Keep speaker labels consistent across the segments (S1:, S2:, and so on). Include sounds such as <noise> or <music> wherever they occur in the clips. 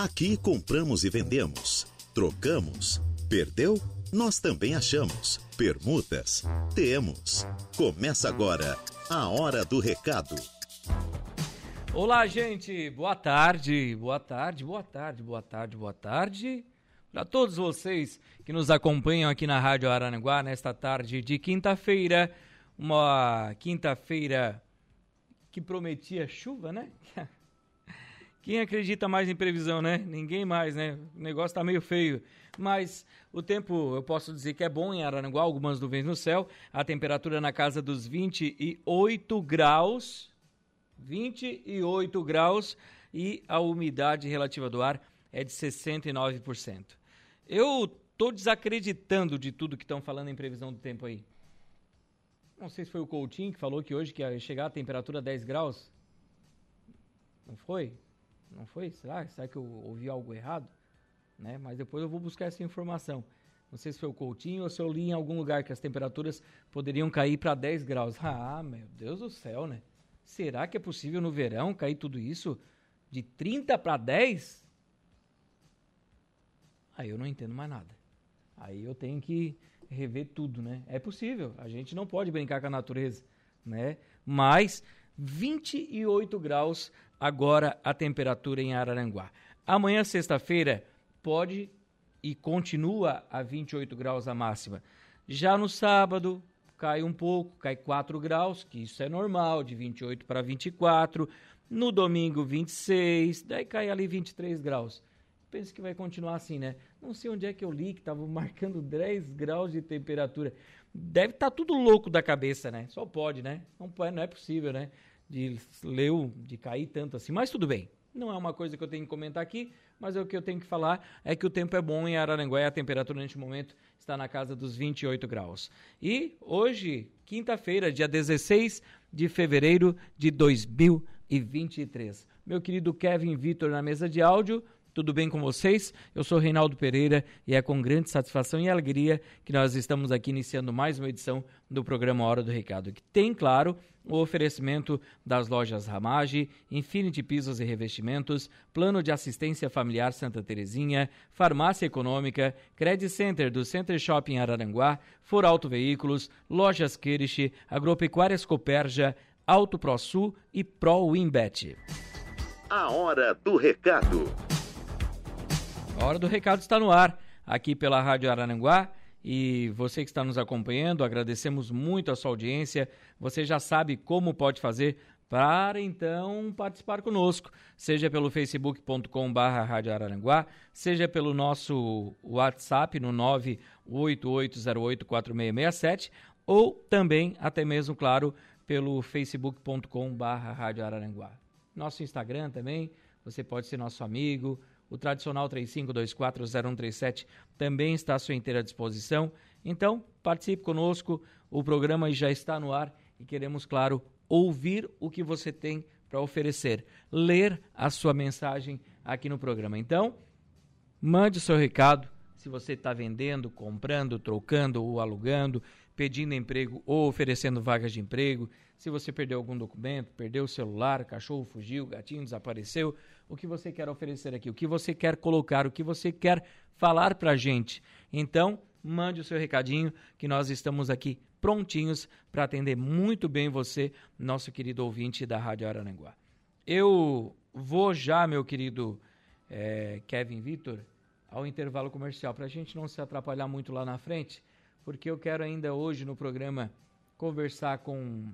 S1: Aqui compramos e vendemos, trocamos, perdeu? Nós também achamos. Permutas? Temos. Começa agora a Hora do Recado.
S2: Olá, gente. Boa tarde, boa tarde, boa tarde, boa tarde, boa tarde. Para todos vocês que nos acompanham aqui na Rádio Araranguá nesta tarde de quinta-feira, uma quinta-feira que prometia chuva, né? <laughs> Quem acredita mais em previsão, né? Ninguém mais, né? O negócio tá meio feio. Mas o tempo, eu posso dizer que é bom em Araranguá, algumas nuvens no céu, a temperatura na casa dos 28 graus. 28 graus e a umidade relativa do ar é de 69%. Eu tô desacreditando de tudo que estão falando em previsão do tempo aí. Não sei se foi o Coutinho que falou que hoje que ia chegar a temperatura 10 graus. Não foi? Não foi? Será? Será que eu ouvi algo errado? Né? Mas depois eu vou buscar essa informação. Não sei se foi o Coutinho ou se eu li em algum lugar que as temperaturas poderiam cair para 10 graus. <laughs> Ah, meu Deus do céu, né? Será que é possível no verão cair tudo isso de 30 para 10? Aí eu não entendo mais nada. Aí eu tenho que rever tudo, né? É possível, a gente não pode brincar com a natureza, né? Mas 28 graus agora a temperatura em Araranguá. Amanhã, sexta-feira, pode e continua a 28 graus a máxima. Já no sábado, cai um pouco, cai 4 graus, que isso é normal, de 28 para 24. No domingo, 26, daí cai ali 23 graus. Penso que vai continuar assim, né? Não sei onde é que eu li que estava <laughs> marcando 10 graus de temperatura. Deve estar tá tudo louco da cabeça, né? Só pode, né? Não, não é possível, né? De ler, de cair tanto assim. Mas tudo bem. Não é uma coisa que eu tenho que comentar aqui, mas é o que eu tenho que falar é que o tempo é bom em Araranguá e a temperatura neste momento está na casa dos 28 graus. E hoje, quinta-feira, dia 16 de fevereiro de 2023. Meu querido Kevin Vitor na mesa de áudio. Tudo bem com vocês? Eu sou Reinaldo Pereira e é com grande satisfação e alegria que nós estamos aqui iniciando mais uma edição do programa Hora do Recado, que tem, claro, o oferecimento das lojas Ramage, Infinity Pisos e Revestimentos, Plano de Assistência Familiar Santa Terezinha, Farmácia Econômica, Credit Center do Center Shopping Araranguá, For Auto Veículos, Lojas Kirish, Agropecuárias Coperja, Auto ProSul e Pro Winbet.
S1: A Hora do Recado.
S2: A hora do recado está no ar, aqui pela Rádio Arananguá. E você que está nos acompanhando, agradecemos muito a sua audiência. Você já sabe como pode fazer para então participar conosco, seja pelo facebook.com.br Araranguá, seja pelo nosso WhatsApp no 988084667 ou também, até mesmo, claro, pelo facebook.com.br Araranguá. Nosso Instagram também, você pode ser nosso amigo, o tradicional 35240137 também está à sua inteira disposição. Então, participe conosco, o programa já está no ar e queremos, claro, ouvir o que você tem para oferecer, ler a sua mensagem aqui no programa. Então, mande o seu recado, se você está vendendo, comprando, trocando ou alugando, pedindo emprego ou oferecendo vagas de emprego, se você perdeu algum documento, perdeu o celular, cachorro fugiu, gatinho desapareceu, o que você quer oferecer aqui, o que você quer colocar, o que você quer falar para a gente. Então, mande o seu recadinho que nós estamos aqui prontinhos para atender muito bem você, nosso querido ouvinte da Rádio Araranguá. Eu vou já, meu querido é, Kevin Vitor, ao intervalo comercial, para a gente não se atrapalhar muito lá na frente, porque eu quero ainda hoje no programa conversar com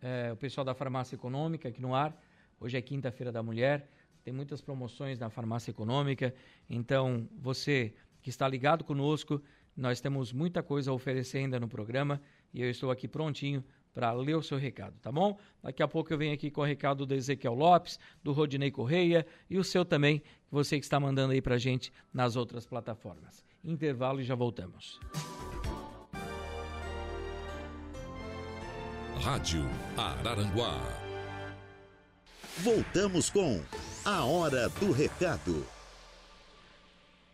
S2: é, o pessoal da farmácia econômica aqui no ar. Hoje é quinta-feira da mulher, tem muitas promoções na farmácia econômica. Então, você que está ligado conosco, nós temos muita coisa a oferecer ainda no programa e eu estou aqui prontinho para ler o seu recado, tá bom? Daqui a pouco eu venho aqui com o recado do Ezequiel Lopes, do Rodinei Correia e o seu também, você que está mandando aí para gente nas outras plataformas. Intervalo e já voltamos.
S1: Rádio Araranguá. Voltamos com A Hora do Recado.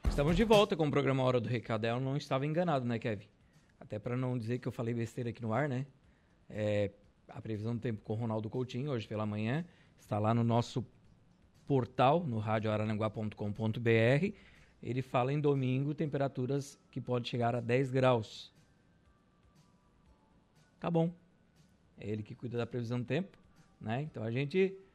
S2: Estamos de volta com o programa Hora do Recado. Eu não estava enganado, né, Kevin? Até para não dizer que eu falei besteira aqui no ar, né? É, a previsão do tempo com o Ronaldo Coutinho, hoje pela manhã, está lá no nosso portal, no radioarananguá.com.br, ele fala em domingo temperaturas que podem chegar a 10 graus. Tá bom. É ele que cuida da previsão do tempo, né? Então a gente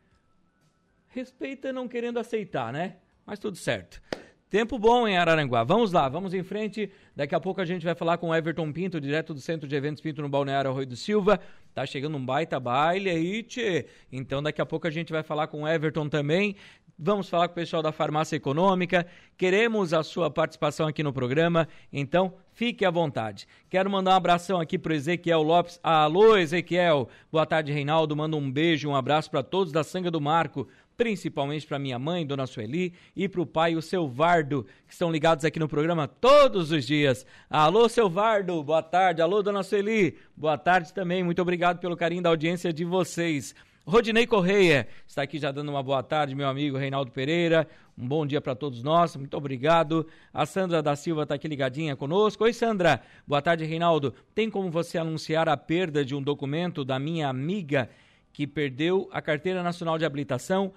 S2: respeita não querendo aceitar, né? Mas tudo certo. Tempo bom em Araranguá. Vamos lá, vamos em frente. Daqui a pouco a gente vai falar com Everton Pinto, direto do Centro de Eventos Pinto no Balneário Arroio do Silva. Tá chegando um baita baile aí, tchê. Então daqui a pouco a gente vai falar com Everton também. Vamos falar com o pessoal da Farmácia Econômica. Queremos a sua participação aqui no programa, então fique à vontade. Quero mandar um abração aqui para Ezequiel Lopes. Alô, Ezequiel. Boa tarde, Reinaldo. Manda um beijo, um abraço para todos da Sanga do Marco principalmente para minha mãe, Dona Sueli, e para o pai, o seu Vardo, que estão ligados aqui no programa todos os dias. Alô, seu Vardo, boa tarde. Alô, Dona Sueli, boa tarde também. Muito obrigado pelo carinho da audiência de vocês. Rodinei Correia está aqui já dando uma boa tarde, meu amigo Reinaldo Pereira. Um bom dia para todos nós, muito obrigado. A Sandra da Silva está aqui ligadinha conosco. Oi, Sandra. Boa tarde, Reinaldo. Tem como você anunciar a perda de um documento da minha amiga que perdeu a Carteira Nacional de Habilitação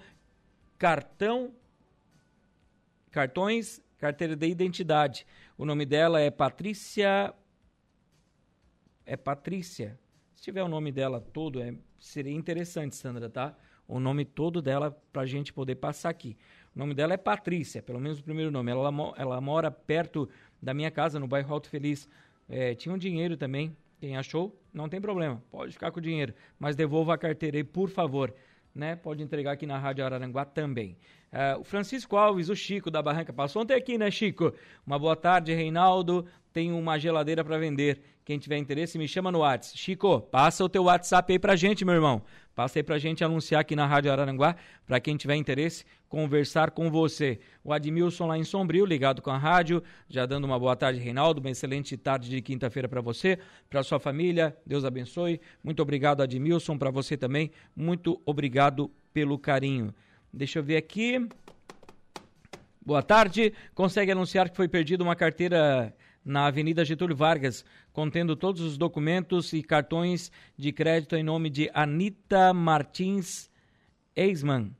S2: cartão, cartões, carteira de identidade. O nome dela é Patrícia. É Patrícia. Se tiver o nome dela todo, é, seria interessante, Sandra, tá? O nome todo dela para a gente poder passar aqui. O nome dela é Patrícia, pelo menos o primeiro nome. Ela, ela mora perto da minha casa, no bairro Alto Feliz. É, tinha um dinheiro também. Quem achou, não tem problema. Pode ficar com o dinheiro. Mas devolva a carteira aí, por favor né? Pode entregar aqui na Rádio Araranguá também. Uh, o Francisco Alves, o Chico da Barranca, passou ontem aqui, né, Chico? Uma boa tarde, Reinaldo. Tem uma geladeira para vender. Quem tiver interesse, me chama no WhatsApp. Chico, passa o teu WhatsApp aí pra gente, meu irmão. Passa aí pra gente anunciar aqui na Rádio Araranguá, para quem tiver interesse, conversar com você. O Admilson lá em Sombrio, ligado com a rádio, já dando uma boa tarde, Reinaldo. Uma excelente tarde de quinta-feira para você, para sua família. Deus abençoe. Muito obrigado, Admilson, para você também. Muito obrigado pelo carinho. Deixa eu ver aqui. Boa tarde. Consegue anunciar que foi perdida uma carteira na Avenida Getúlio Vargas, contendo todos os documentos e cartões de crédito em nome de Anita Martins Eisman.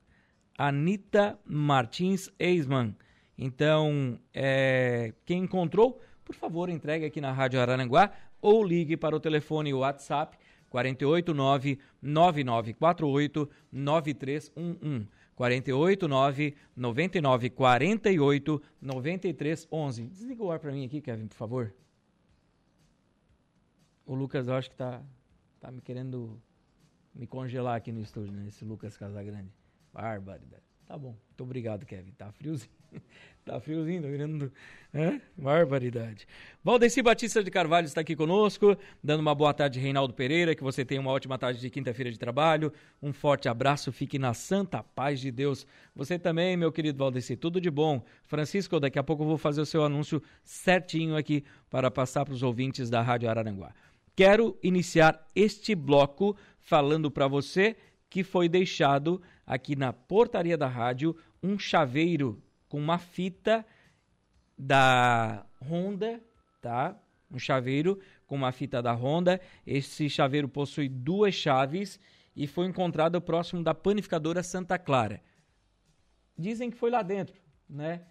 S2: Anita Martins Eisman. Então, é, quem encontrou, por favor, entregue aqui na Rádio Araranguá ou ligue para o telefone WhatsApp 489 9948 9311. 489 99 48 93 11. Desliga o ar para mim aqui, Kevin, por favor. O Lucas, eu acho que tá, tá me querendo me congelar aqui no estúdio, né? Esse Lucas Casagrande. Barbaridade. Tá bom. Muito obrigado, Kevin. Tá friozinho. <laughs> tá friozinho, tá virando. É? Barbaridade. Valdeci Batista de Carvalho está aqui conosco, dando uma boa tarde, Reinaldo Pereira. Que você tenha uma ótima tarde de quinta-feira de trabalho. Um forte abraço. Fique na santa paz de Deus. Você também, meu querido Valdeci. Tudo de bom. Francisco, daqui a pouco eu vou fazer o seu anúncio certinho aqui para passar para os ouvintes da Rádio Araranguá. Quero iniciar este bloco falando para você que foi deixado aqui na portaria da rádio um chaveiro com uma fita da Honda, tá? Um chaveiro com uma fita da Honda. Esse chaveiro possui duas chaves e foi encontrado próximo da panificadora Santa Clara. Dizem que foi lá dentro, né?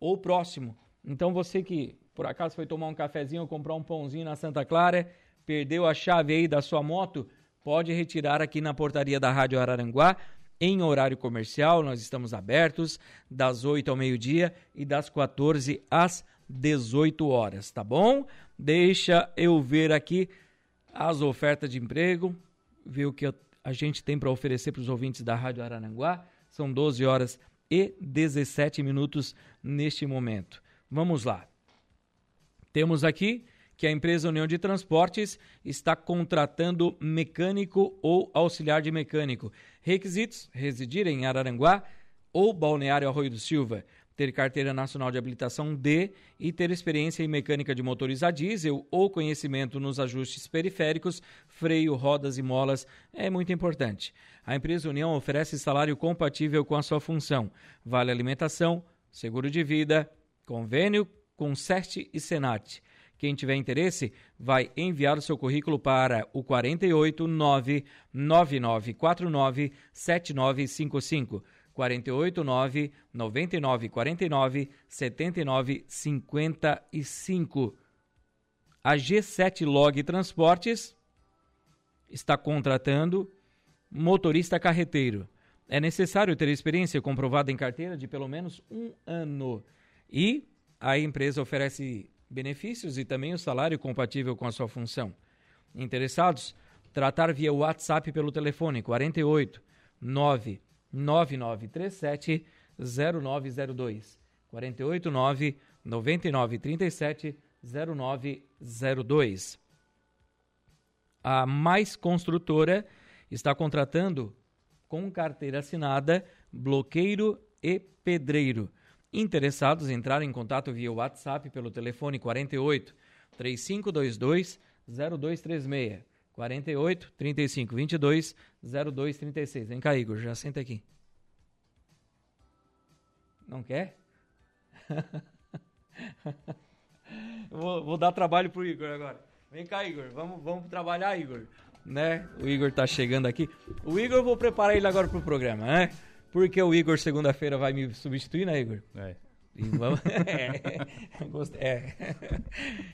S2: Ou próximo. Então você que por acaso foi tomar um cafezinho ou comprar um pãozinho na Santa Clara, perdeu a chave aí da sua moto, pode retirar aqui na portaria da Rádio Araranguá em horário comercial. Nós estamos abertos das 8 ao meio-dia e das 14 às 18 horas, tá bom? Deixa eu ver aqui as ofertas de emprego, ver o que a gente tem para oferecer para os ouvintes da Rádio Arananguá. São 12 horas e 17 minutos neste momento. Vamos lá. Temos aqui que a empresa União de Transportes está contratando mecânico ou auxiliar de mecânico. Requisitos: residir em Araranguá ou Balneário Arroio do Silva, ter carteira nacional de habilitação D e ter experiência em mecânica de motores a diesel ou conhecimento nos ajustes periféricos, freio, rodas e molas é muito importante. A empresa União oferece salário compatível com a sua função, vale alimentação, seguro de vida, convênio com SEST e Senat. Quem tiver interesse, vai enviar o seu currículo para o 489 9949 7955. 489 9949 7955. A G7 Log Transportes está contratando motorista carreteiro. É necessário ter experiência comprovada em carteira de pelo menos um ano. E a empresa oferece benefícios e também o salário compatível com a sua função. Interessados? Tratar via WhatsApp pelo telefone 48 9 9937 0902. 489 9937 0902. A Mais Construtora está contratando com carteira assinada bloqueiro e pedreiro. Interessados entrarem em contato via WhatsApp pelo telefone 48 3522 0236 48 35 22 02 36. Vem cá, Igor, já senta aqui. Não quer? <laughs> vou, vou, dar trabalho pro Igor agora. Vem cá, Igor. Vamos, vamos trabalhar, Igor. Né? O Igor tá chegando aqui. O Igor, eu vou preparar ele agora pro programa, né? Porque o Igor segunda-feira vai me substituir, né, Igor?
S3: É.
S2: Vamos... <laughs> é. é.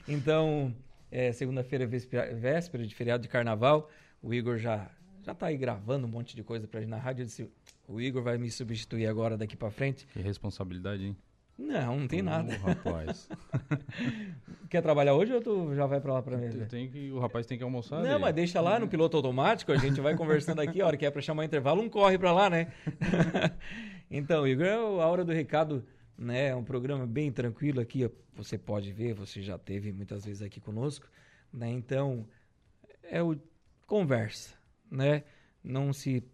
S2: Então, é, segunda-feira, véspera de feriado de carnaval. O Igor já já tá aí gravando um monte de coisa pra gente na rádio. Eu disse, o Igor vai me substituir agora daqui para frente.
S3: Que responsabilidade, hein?
S2: Não, não tem uh, nada.
S3: rapaz. <laughs>
S2: Quer trabalhar hoje ou tu já vai para lá para mim?
S3: Tem que, o rapaz tem que almoçar.
S2: Não, mas deixa lá no piloto automático, a gente vai conversando aqui, a hora que é para chamar intervalo, um corre para lá, né? <laughs> então, Igor, é a hora do recado, né? É um programa bem tranquilo aqui, você pode ver, você já teve muitas vezes aqui conosco, né? Então, é o conversa, né? Não se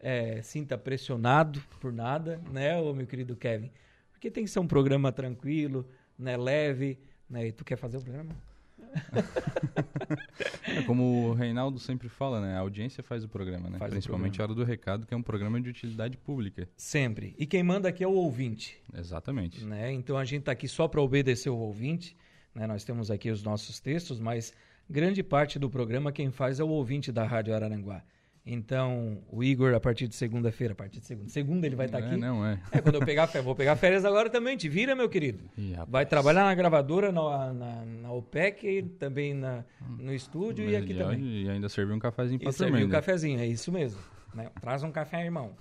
S2: é, sinta pressionado por nada, né, ô, meu querido Kevin? Porque tem que ser um programa tranquilo, né, leve, né? E tu quer fazer o programa? <laughs>
S3: é como o Reinaldo sempre fala, né? A audiência faz o programa, né? Faz Principalmente a Hora do Recado, que é um programa de utilidade pública.
S2: Sempre. E quem manda aqui é o ouvinte.
S3: Exatamente.
S2: Né? Então a gente está aqui só para obedecer o ouvinte. Né? Nós temos aqui os nossos textos, mas grande parte do programa quem faz é o ouvinte da Rádio Araranguá. Então, o Igor, a partir de segunda-feira, a partir de segunda. Segunda ele vai estar tá aqui.
S3: Não, é.
S2: É, quando eu pegar férias. Vou pegar férias agora também. Te vira, meu querido.
S3: Ih,
S2: vai trabalhar na gravadora, na, na, na OPEC, também na, no estúdio Mas e aqui também.
S3: E ainda servir um cafezinho pra
S2: e servir um cafezinho, é isso mesmo. Né? Traz um café, irmão.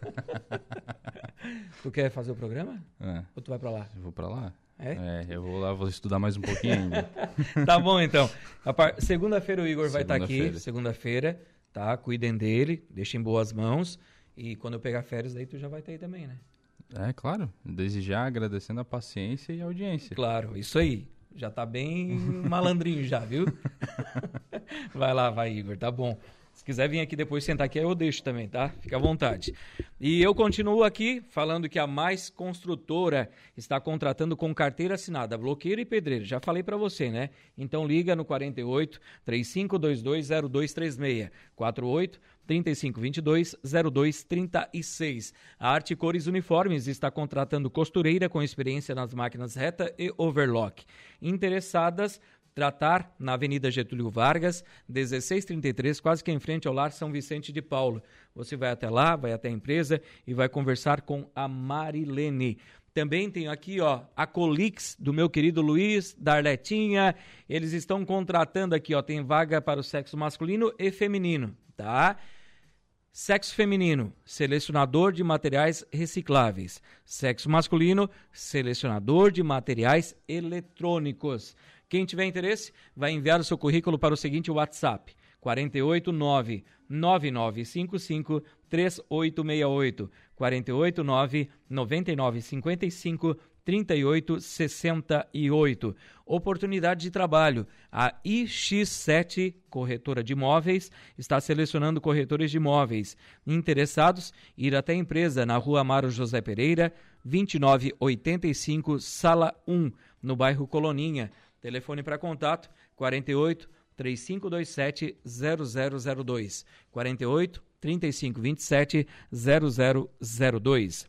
S2: <laughs> tu quer fazer o programa?
S3: É.
S2: Ou tu vai pra lá?
S3: Eu vou pra lá.
S2: É?
S3: é? eu vou lá, vou estudar mais um pouquinho <laughs>
S2: tá bom, então. Par... Segunda-feira o Igor <laughs> vai estar tá aqui. Segunda-feira tá? Cuidem dele, deixem boas mãos. E quando eu pegar férias, daí tu já vai estar aí também, né?
S3: É, claro. Desde já agradecendo a paciência e a audiência.
S2: Claro, isso aí. Já tá bem <laughs> malandrinho já, viu? <laughs> vai lá, vai, Igor, tá bom. Se quiser vir aqui depois sentar aqui, eu deixo também, tá? Fica à vontade. E eu continuo aqui falando que a Mais Construtora está contratando com carteira assinada, bloqueiro e pedreiro. Já falei para você, né? Então liga no 48 3522 0236 48 3522 0236. A Arte Cores Uniformes está contratando costureira com experiência nas máquinas reta e overlock. Interessadas tratar na Avenida Getúlio Vargas, 1633, quase que em frente ao Lar São Vicente de Paulo. Você vai até lá, vai até a empresa e vai conversar com a Marilene. Também tenho aqui, ó, a Colix do meu querido Luiz, da Arletinha. Eles estão contratando aqui, ó, tem vaga para o sexo masculino e feminino, tá? Sexo feminino, selecionador de materiais recicláveis. Sexo masculino, selecionador de materiais eletrônicos. Quem tiver interesse, vai enviar o seu currículo para o seguinte WhatsApp: 489 9955 3868 489 9955 3868. Oportunidade de trabalho. A iX7 Corretora de Imóveis está selecionando corretores de imóveis. Interessados, ir até a empresa na Rua Amaro José Pereira, 2985, Sala 1, no bairro Coloninha. Telefone para contato 48 3527 0002. 48 3527 0002.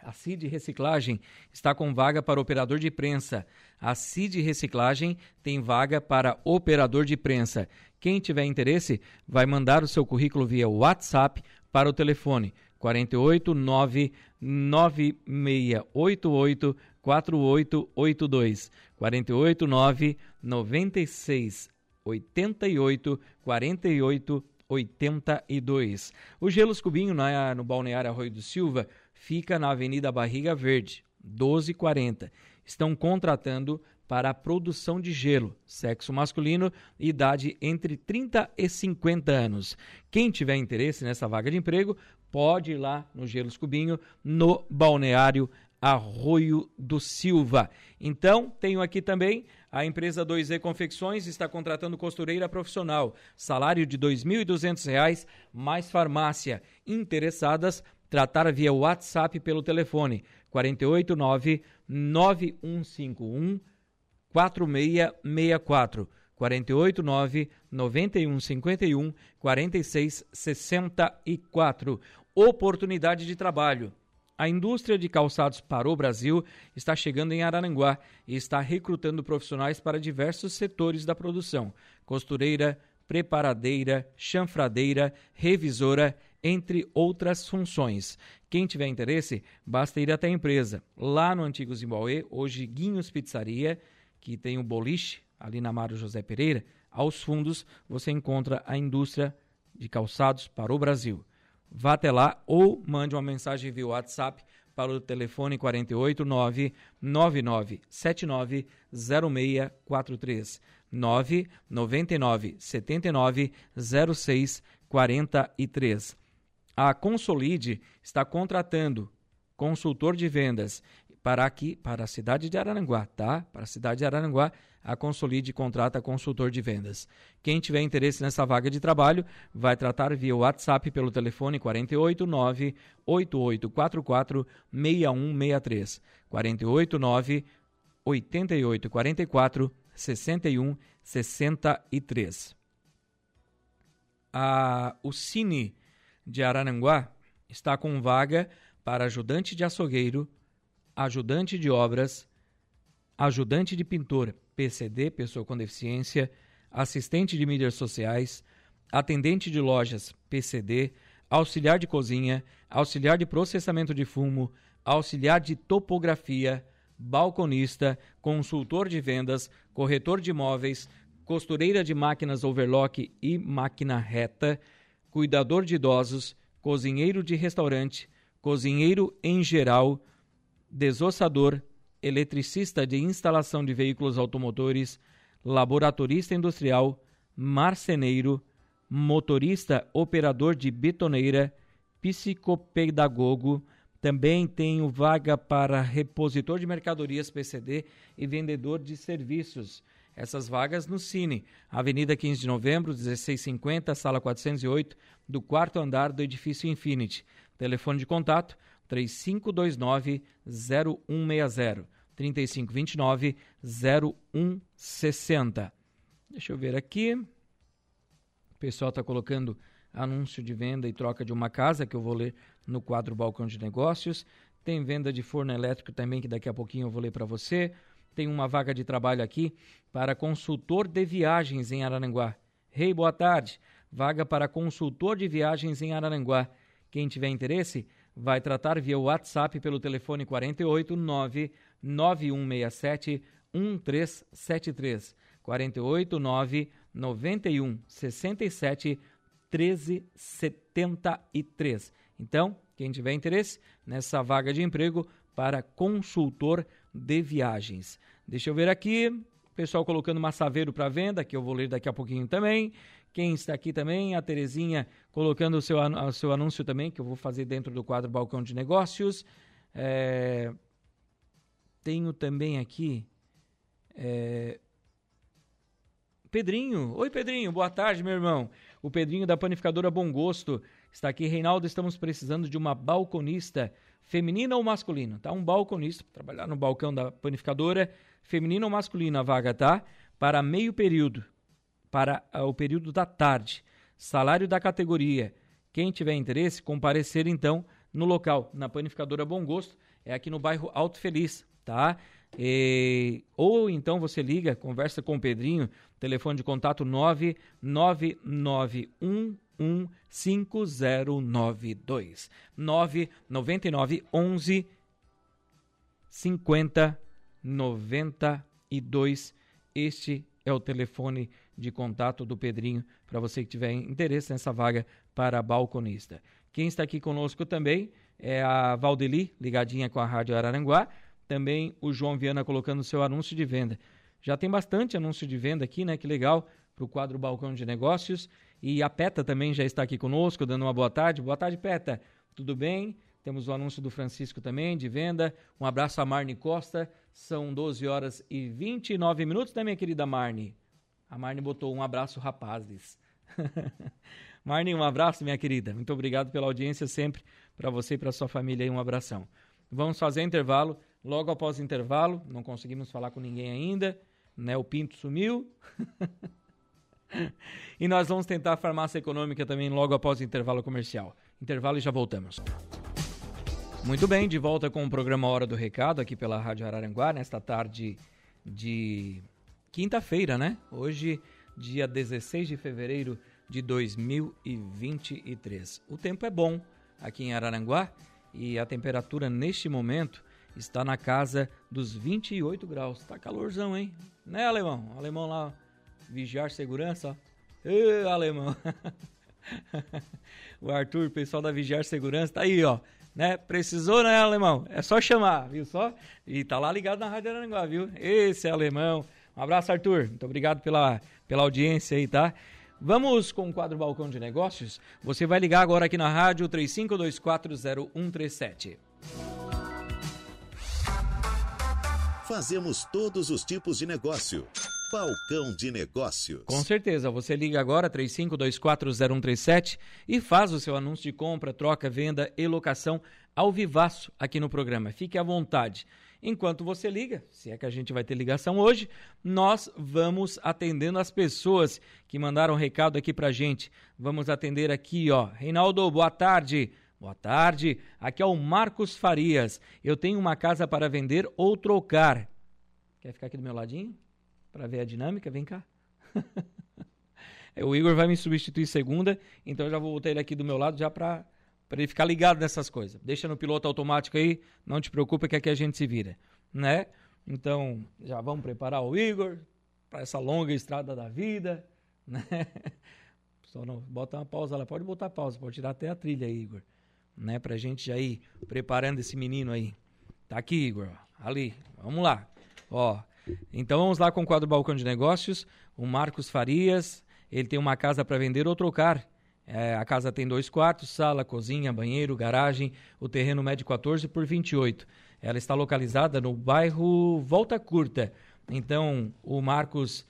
S2: A CID Reciclagem está com vaga para operador de prensa. A CID Reciclagem tem vaga para operador de prensa. Quem tiver interesse, vai mandar o seu currículo via WhatsApp para o telefone 48 99688 4882 48 996 88 48 82. O Gelos Cubinho na, no Balneário Arroio do Silva fica na Avenida Barriga Verde, 1240. Estão contratando para a produção de gelo, sexo masculino, idade entre 30 e 50 anos. Quem tiver interesse nessa vaga de emprego, pode ir lá no Gelos Cubinho, no Balneário Arroio do Silva. Então, tenho aqui também a empresa 2E Confecções está contratando costureira profissional. Salário de R$ 2.200 mais farmácia. Interessadas, tratar via WhatsApp pelo telefone 489 9151 4664 489 9151 4664. Oportunidade de trabalho. A indústria de calçados para o Brasil está chegando em Araranguá e está recrutando profissionais para diversos setores da produção: costureira, preparadeira, chanfradeira, revisora, entre outras funções. Quem tiver interesse, basta ir até a empresa. Lá no antigo Zimbauê, hoje Guinhos Pizzaria, que tem o boliche ali na Mário José Pereira, aos fundos você encontra a indústria de calçados para o Brasil. Vá até lá ou mande uma mensagem via WhatsApp para o telefone 489 9979 0643 999 79 06 43. A Consolide está contratando consultor de vendas para aqui, para a cidade de Araranguá, tá? Para a cidade de Araranguá, a Consolide contrata consultor de vendas. Quem tiver interesse nessa vaga de trabalho, vai tratar via WhatsApp pelo telefone 489 8844 6163. 489 8844 61 63. A, o Cine de Araranguá está com vaga para ajudante de açougueiro ajudante de obras, ajudante de pintor, PCD, pessoa com deficiência, assistente de mídias sociais, atendente de lojas, PCD, auxiliar de cozinha, auxiliar de processamento de fumo, auxiliar de topografia, balconista, consultor de vendas, corretor de imóveis, costureira de máquinas overlock e máquina reta, cuidador de idosos, cozinheiro de restaurante, cozinheiro em geral, desossador, eletricista de instalação de veículos automotores, laboratorista industrial, marceneiro, motorista operador de betoneira, psicopedagogo, também tenho vaga para repositor de mercadorias PCD e vendedor de serviços. Essas vagas no Cine, Avenida 15 de Novembro, 1650, sala 408, do quarto andar do edifício Infinity. Telefone de contato 3529 0160 3529 0160. Deixa eu ver aqui. O pessoal está colocando anúncio de venda e troca de uma casa, que eu vou ler no quadro Balcão de Negócios. Tem venda de forno elétrico também, que daqui a pouquinho eu vou ler para você. Tem uma vaga de trabalho aqui para consultor de viagens em Araranguá. Rei, hey, boa tarde. Vaga para consultor de viagens em Araranguá. Quem tiver interesse, vai tratar via WhatsApp pelo telefone 489 9167 1373 489 91 67 1373. Então, quem tiver interesse nessa vaga de emprego para consultor de viagens. Deixa eu ver aqui, pessoal colocando massaveiro para venda, que eu vou ler daqui a pouquinho também. Quem está aqui também, a Terezinha colocando o seu, o seu anúncio também, que eu vou fazer dentro do quadro Balcão de Negócios. É, tenho também aqui. É, Pedrinho. Oi, Pedrinho. Boa tarde, meu irmão. O Pedrinho da Panificadora Bom Gosto está aqui. Reinaldo, estamos precisando de uma balconista feminina ou masculina, tá? Um balconista trabalhar no balcão da panificadora, feminina ou masculina a vaga, tá? Para meio período para ah, o período da tarde. Salário da categoria. Quem tiver interesse, comparecer então no local, na panificadora Bom Gosto, é aqui no bairro Alto Feliz, tá? E, ou então você liga, conversa com o Pedrinho, telefone de contato 9991 5092. 999 11 50 92. Este é o telefone de contato do Pedrinho para você que tiver interesse nessa vaga para balconista. Quem está aqui conosco também é a Valdeli, ligadinha com a Rádio Araranguá. Também o João Viana colocando seu anúncio de venda. Já tem bastante anúncio de venda aqui, né? Que legal para o quadro Balcão de Negócios. E a Peta também já está aqui conosco, dando uma boa tarde. Boa tarde, Peta. Tudo bem? Temos o anúncio do Francisco também, de venda. Um abraço a Marne Costa. São 12 horas e 29 minutos, né, minha querida Marne? A Marne botou um abraço, rapazes. <laughs> Marne, um abraço, minha querida. Muito obrigado pela audiência sempre. Para você e para sua família um abração. Vamos fazer intervalo. Logo após o intervalo, não conseguimos falar com ninguém ainda, né? O Pinto sumiu. <laughs> e nós vamos tentar a farmácia econômica também logo após o intervalo comercial. Intervalo e já voltamos. Muito bem, de volta com o programa Hora do Recado aqui pela Rádio Araranguá, nesta tarde de quinta-feira, né? Hoje, dia 16 de fevereiro de 2023. O tempo é bom aqui em Araranguá e a temperatura neste momento está na casa dos 28 graus. Tá calorzão, hein? Né, alemão? O alemão lá, vigiar segurança. Ê, alemão. <laughs> o Arthur, pessoal da Vigiar Segurança, tá aí, ó. Né? Precisou, né, alemão? É só chamar, viu só? E tá lá ligado na Rádio Aranguá, viu? Esse é alemão. Um abraço, Arthur. Muito obrigado pela, pela audiência aí, tá? Vamos com o quadro Balcão de Negócios? Você vai ligar agora aqui na rádio 35240137.
S1: Fazemos todos os tipos de negócio. Balcão de Negócios.
S2: Com certeza, você liga agora 35240137 e faz o seu anúncio de compra, troca, venda e locação ao vivaço aqui no programa. Fique à vontade. Enquanto você liga, se é que a gente vai ter ligação hoje, nós vamos atendendo as pessoas que mandaram recado aqui pra gente. Vamos atender aqui, ó. Reinaldo, boa tarde. Boa tarde, aqui é o Marcos Farias. Eu tenho uma casa para vender ou trocar. Quer ficar aqui do meu ladinho? Para ver a dinâmica? Vem cá. <laughs> o Igor vai me substituir segunda, então eu já vou botar ele aqui do meu lado já para ele ficar ligado nessas coisas. Deixa no piloto automático aí, não te preocupa que aqui a gente se vira, né? Então, já vamos preparar o Igor para essa longa estrada da vida, <laughs> né? Só não bota uma pausa lá, pode botar pausa, pode tirar até a trilha aí, Igor né? Pra gente já ir preparando esse menino aí. Tá aqui, Igor. Ali. Vamos lá. Ó. Então vamos lá com o quadro Balcão de Negócios. O Marcos Farias, ele tem uma casa para vender ou trocar. É, a casa tem dois quartos, sala, cozinha, banheiro, garagem. O terreno mede 14 por 28. Ela está localizada no bairro Volta Curta. Então, o Marcos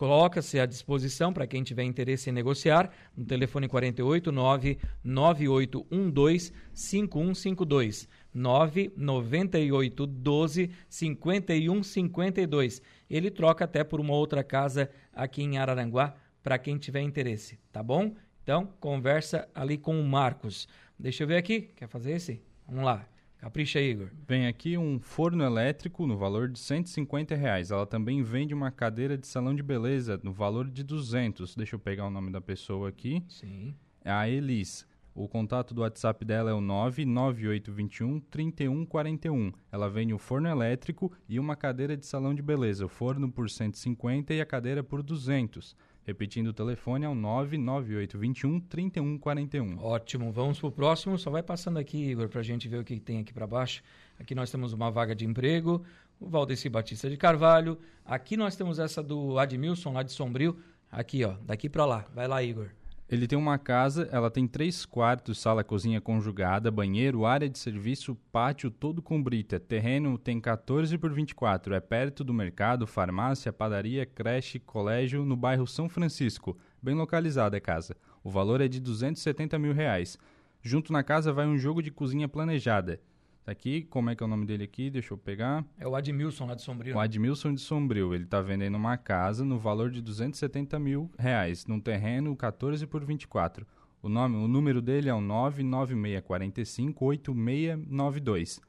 S2: Coloca-se à disposição para quem tiver interesse em negociar no telefone 48 99812 5152 998 12 5152. Ele troca até por uma outra casa aqui em Araranguá para quem tiver interesse, tá bom? Então, conversa ali com o Marcos. Deixa eu ver aqui, quer fazer esse? Vamos lá. Capricha, Igor.
S3: Vem aqui um forno elétrico no valor de 150 reais. Ela também vende uma cadeira de salão de beleza no valor de 200. Deixa eu pegar o nome da pessoa aqui.
S2: Sim.
S3: É a Elis. O contato do WhatsApp dela é o 99821 3141. Ela vende o forno elétrico e uma cadeira de salão de beleza. O forno por 150 e a cadeira por 200. Repetindo o telefone é o 99821 3141.
S2: Ótimo, vamos pro próximo. Só vai passando aqui, Igor, para a gente ver o que tem aqui para baixo. Aqui nós temos uma vaga de emprego, o Valdeci Batista de Carvalho. Aqui nós temos essa do Admilson, lá de Sombrio. Aqui, ó, daqui para lá. Vai lá, Igor.
S3: Ele tem uma casa, ela tem três quartos, sala, cozinha conjugada, banheiro, área de serviço, pátio todo com brita. Terreno tem 14 por 24. É perto do mercado, farmácia, padaria, creche, colégio, no bairro São Francisco. Bem localizada a casa. O valor é de 270 mil reais. Junto na casa vai um jogo de cozinha planejada. Tá aqui, como é que é o nome dele aqui? Deixa eu pegar.
S2: É o Admilson lá de Sombrio.
S3: O Admilson de Sombrio. Ele tá vendendo uma casa no valor de 270 mil reais, num terreno 14 por 24. O, nome, o número dele é o 996458692.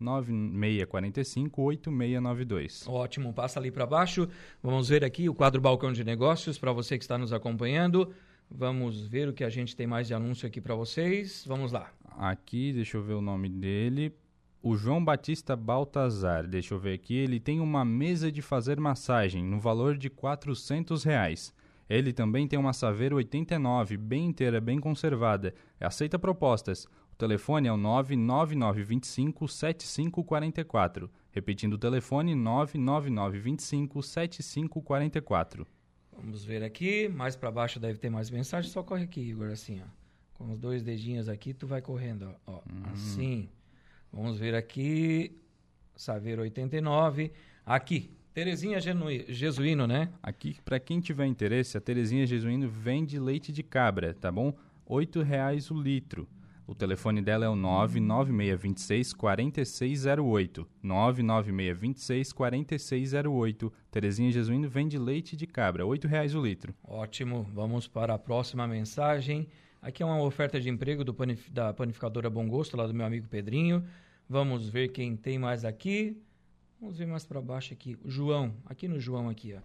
S3: 996458692.
S2: Ótimo, passa ali para baixo. Vamos ver aqui o quadro Balcão de Negócios para você que está nos acompanhando. Vamos ver o que a gente tem mais de anúncio aqui para vocês. Vamos lá.
S3: Aqui, deixa eu ver o nome dele. O João Batista Baltazar, deixa eu ver aqui, ele tem uma mesa de fazer massagem no valor de 400 reais. Ele também tem uma Saveiro 89, bem inteira, bem conservada. Aceita propostas. O telefone é o 99925 7544. Repetindo o telefone, 99925 7544.
S2: Vamos ver aqui, mais para baixo deve ter mais mensagem, só corre aqui, Igor, assim, ó. Com os dois dedinhos aqui, tu vai correndo, ó, ó uhum. assim. Vamos ver aqui, Saveiro 89, aqui, Terezinha Jesuíno, né?
S3: Aqui, para quem tiver interesse, a Terezinha Jesuíno vende leite de cabra, tá bom? R$ reais o litro. O telefone dela é o 99626 4608. 99626 4608. Terezinha Jesuíno vende leite de cabra, R$ reais o litro.
S2: Ótimo. Vamos para a próxima mensagem. Aqui é uma oferta de emprego do panif da panificadora Bom Gosto, lá do meu amigo Pedrinho. Vamos ver quem tem mais aqui. Vamos ver mais para baixo aqui. O João, aqui no João aqui, ó.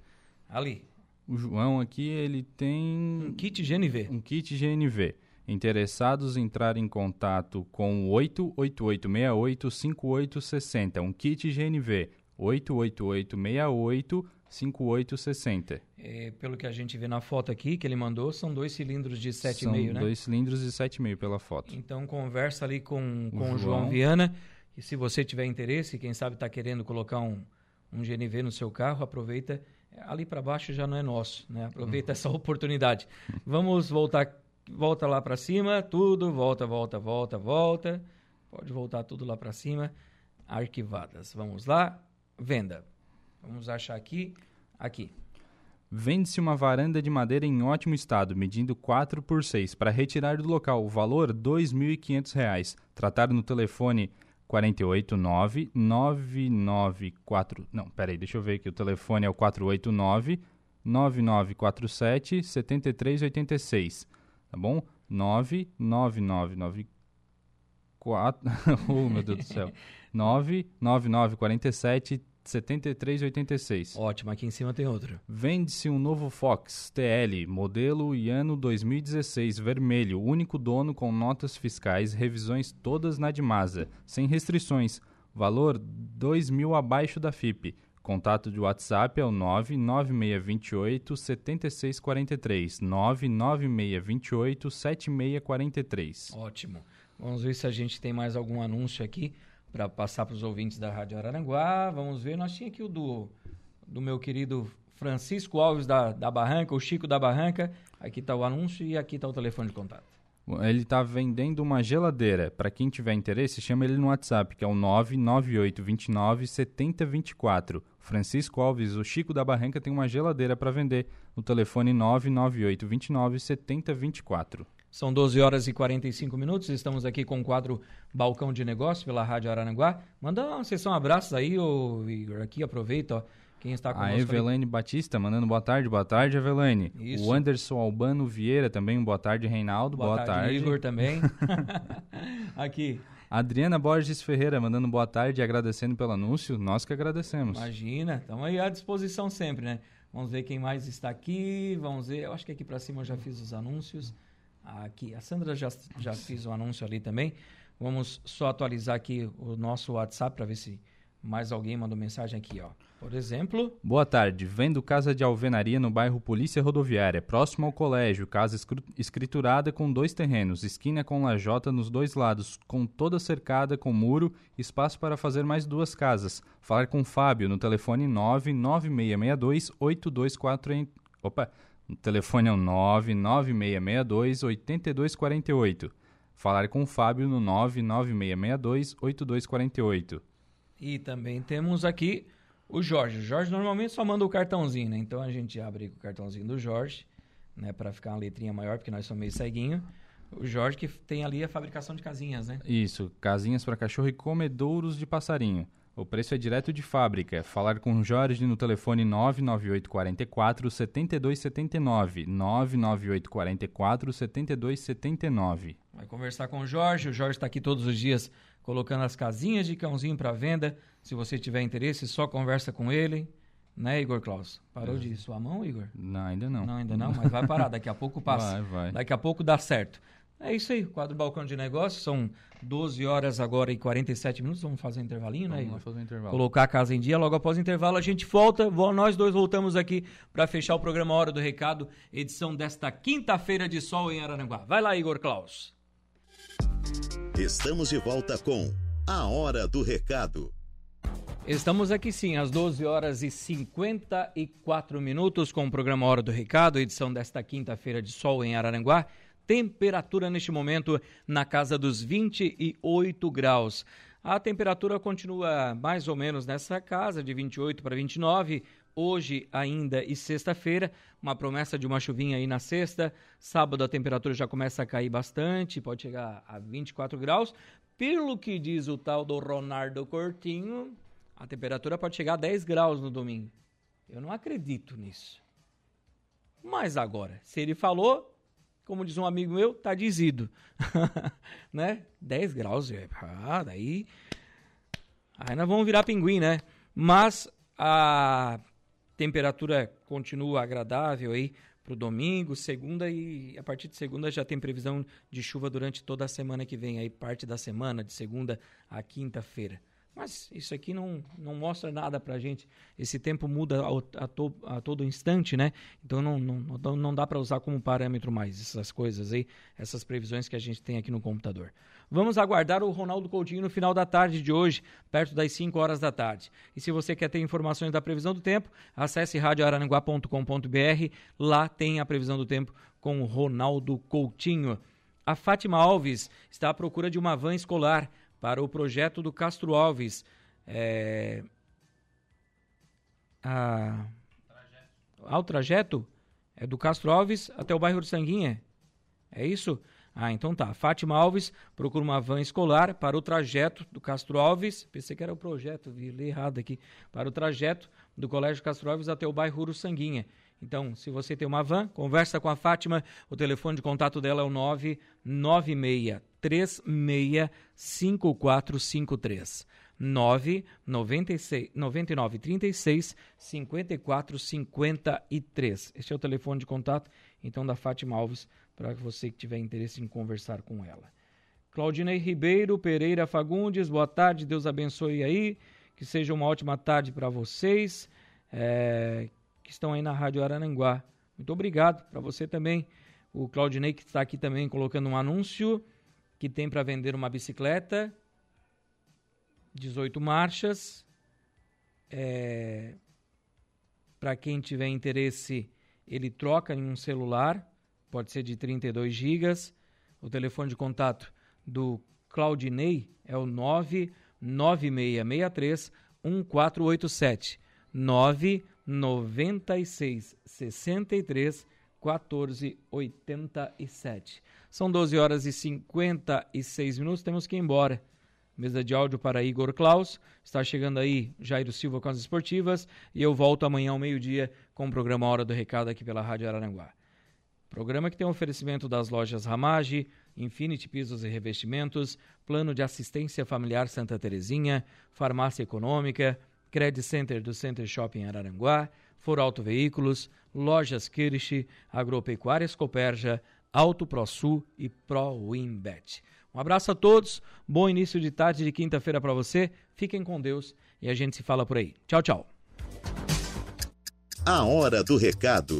S2: Ali.
S3: O João aqui, ele tem
S2: um kit GNV.
S3: Um kit GNV. Interessados entrar em contato com 888685860, um kit GNV 888685860.
S2: É, pelo que a gente vê na foto aqui que ele mandou, são dois cilindros de 7,5,
S3: né? dois cilindros de 7,5 pela foto.
S2: Então conversa ali com, com o, João. João Viana e se você tiver interesse, quem sabe está querendo colocar um, um GNV no seu carro, aproveita. Ali para baixo já não é nosso, né? Aproveita essa oportunidade. Vamos voltar volta lá para cima, tudo, volta, volta, volta, volta. Pode voltar tudo lá para cima. Arquivadas. Vamos lá. Venda. Vamos achar aqui. Aqui.
S3: Vende-se uma varanda de madeira em ótimo estado, medindo 4 por 6. Para retirar do local, o valor R$ 2.500. Tratar no telefone 489 994. Não, peraí, deixa eu ver aqui. O telefone é o 489 9947 7386 tá bom? 99994. oh, <laughs> meu Deus do céu. <laughs> 99947 7386.
S2: Ótimo, aqui em cima tem outro.
S3: Vende-se um novo Fox TL, modelo e ano 2016, vermelho, único dono com notas fiscais, revisões todas na Dimasa, sem restrições. Valor 2 mil abaixo da FIP. Contato de WhatsApp é o 99628 7643. 99628 7643.
S2: Ótimo. Vamos ver se a gente tem mais algum anúncio aqui para passar para os ouvintes da Rádio Araranguá. Vamos ver. Nós tínhamos aqui o do, do meu querido Francisco Alves da, da Barranca, o Chico da Barranca. Aqui está o anúncio e aqui está o telefone de contato.
S3: Ele está vendendo uma geladeira. Para quem tiver interesse, chama ele no WhatsApp, que é o 99829 7024. Francisco Alves, o Chico da Barranca, tem uma geladeira para vender no telefone 99829 7024.
S2: São 12 horas e 45 minutos. Estamos aqui com o quadro Balcão de Negócio pela Rádio Araranguá. Manda uma sessão abraços aí, ô Igor. Aqui aproveita, ó. Quem está
S3: conosco? A Evelane? Batista mandando boa tarde, boa tarde, Evelane. Isso. O Anderson Albano Vieira também, boa tarde, Reinaldo, boa, boa tarde. tarde.
S2: Igor também. <laughs> Aqui.
S3: Adriana Borges Ferreira mandando boa tarde e agradecendo pelo anúncio. Nós que agradecemos.
S2: Imagina, estamos aí à disposição sempre, né? Vamos ver quem mais está aqui. Vamos ver, eu acho que aqui para cima eu já fiz os anúncios. Aqui, a Sandra já, já fez o anúncio ali também. Vamos só atualizar aqui o nosso WhatsApp para ver se mais alguém mandou mensagem aqui, ó. Por exemplo.
S3: Boa tarde. Vendo casa de alvenaria no bairro Polícia Rodoviária, próximo ao colégio. Casa escriturada com dois terrenos, esquina com lajota nos dois lados, com toda cercada com muro, espaço para fazer mais duas casas. Falar com Fábio no telefone 99662 8248. Opa! O telefone é o 99662 8248. Falar com Fábio no 99662 8248.
S2: E também temos aqui o Jorge. O Jorge normalmente só manda o cartãozinho, né? Então a gente abre o cartãozinho do Jorge, né? Para ficar uma letrinha maior, porque nós somos meio ceguinho. O Jorge que tem ali a fabricação de casinhas, né?
S3: Isso, casinhas para cachorro e comedouros de passarinho. O preço é direto de fábrica. Falar com o Jorge no telefone 99844 7279. 99844 7279.
S2: Conversar com o Jorge. O Jorge está aqui todos os dias colocando as casinhas de cãozinho para venda. Se você tiver interesse, só conversa com ele. Né, Igor Klaus? Parou é. de sua mão, Igor?
S3: Não, ainda não.
S2: Não, ainda não, mas vai parar. Daqui a pouco passa.
S3: Vai, vai.
S2: Daqui a pouco dá certo. É isso aí, quadro Balcão de Negócios. São 12 horas agora e 47 minutos. Vamos fazer um intervalinho, né?
S3: Vamos fazer um intervalo.
S2: Colocar a casa em dia. Logo após o intervalo, a gente volta. Nós dois voltamos aqui para fechar o programa Hora do Recado, edição desta quinta-feira de sol em Araranguá. Vai lá, Igor Klaus.
S1: Estamos de volta com a Hora do Recado.
S2: Estamos aqui sim, às 12 horas e 54 minutos, com o programa Hora do Recado, edição desta quinta-feira de sol em Araranguá. Temperatura neste momento na casa dos 28 graus. A temperatura continua mais ou menos nessa casa, de 28 para 29. Hoje ainda e sexta-feira, uma promessa de uma chuvinha aí na sexta. Sábado a temperatura já começa a cair bastante, pode chegar a 24 graus. Pelo que diz o tal do Ronaldo Cortinho, a temperatura pode chegar a 10 graus no domingo. Eu não acredito nisso. Mas agora, se ele falou, como diz um amigo meu, tá dizido. <laughs> né? 10 graus, é, ah, daí. Aí nós vamos virar pinguim, né? Mas a temperatura continua agradável aí para o domingo, segunda e a partir de segunda já tem previsão de chuva durante toda a semana que vem, aí parte da semana, de segunda a quinta-feira. Mas isso aqui não, não mostra nada para a gente. Esse tempo muda a, to, a, todo instante, né? Então não, não, não dá para usar como parâmetro mais essas coisas aí, essas previsões que a gente tem aqui no computador. Vamos aguardar o Ronaldo Coutinho no final da tarde de hoje, perto das 5 horas da tarde. E se você quer ter informações da previsão do tempo, acesse radioaranguá.com.br. Lá tem a previsão do tempo com o Ronaldo Coutinho. A Fátima Alves está à procura de uma van escolar para o projeto do Castro Alves. É... A... Ah, o trajeto é do Castro Alves até o bairro de Sanguinha. É isso? Ah, então tá. Fátima Alves procura uma van escolar para o trajeto do Castro Alves. Pensei que era o projeto, vi li errado aqui. Para o trajeto do Colégio Castro Alves até o bairro Uruçanguinha. Então, se você tem uma van, conversa com a Fátima. O telefone de contato dela é o 996 365453. 996 99 36 54 53. Este é o telefone de contato então da Fátima Alves para você que tiver interesse em conversar com ela. Claudinei Ribeiro Pereira Fagundes, boa tarde, Deus abençoe aí, que seja uma ótima tarde para vocês. É, que estão aí na Rádio Arananguá. Muito obrigado para você também. O Claudinei que está aqui também colocando um anúncio que tem para vender uma bicicleta, 18 marchas. É, para quem tiver interesse, ele troca em um celular, pode ser de 32 gigas. O telefone de contato do Claudinei é o 99663 1487. 9 96 63 14 87. São 12 horas e 56 minutos, temos que ir embora. Mesa de áudio para Igor Klaus. Está chegando aí Jairo Silva com as esportivas. E eu volto amanhã ao meio-dia com o programa Hora do Recado aqui pela Rádio Araranguá. Programa que tem oferecimento das lojas Ramage, Infinity Pisos e Revestimentos, Plano de Assistência Familiar Santa Terezinha, Farmácia Econômica, Credit Center do Center Shopping Araranguá, For Auto Veículos, Lojas Kirsch, Agropecuárias Coperja, Auto ProSul e ProWinbet. Um abraço a todos, bom início de tarde de quinta-feira para você, fiquem com Deus e a gente se fala por aí. Tchau, tchau.
S1: A Hora do Recado,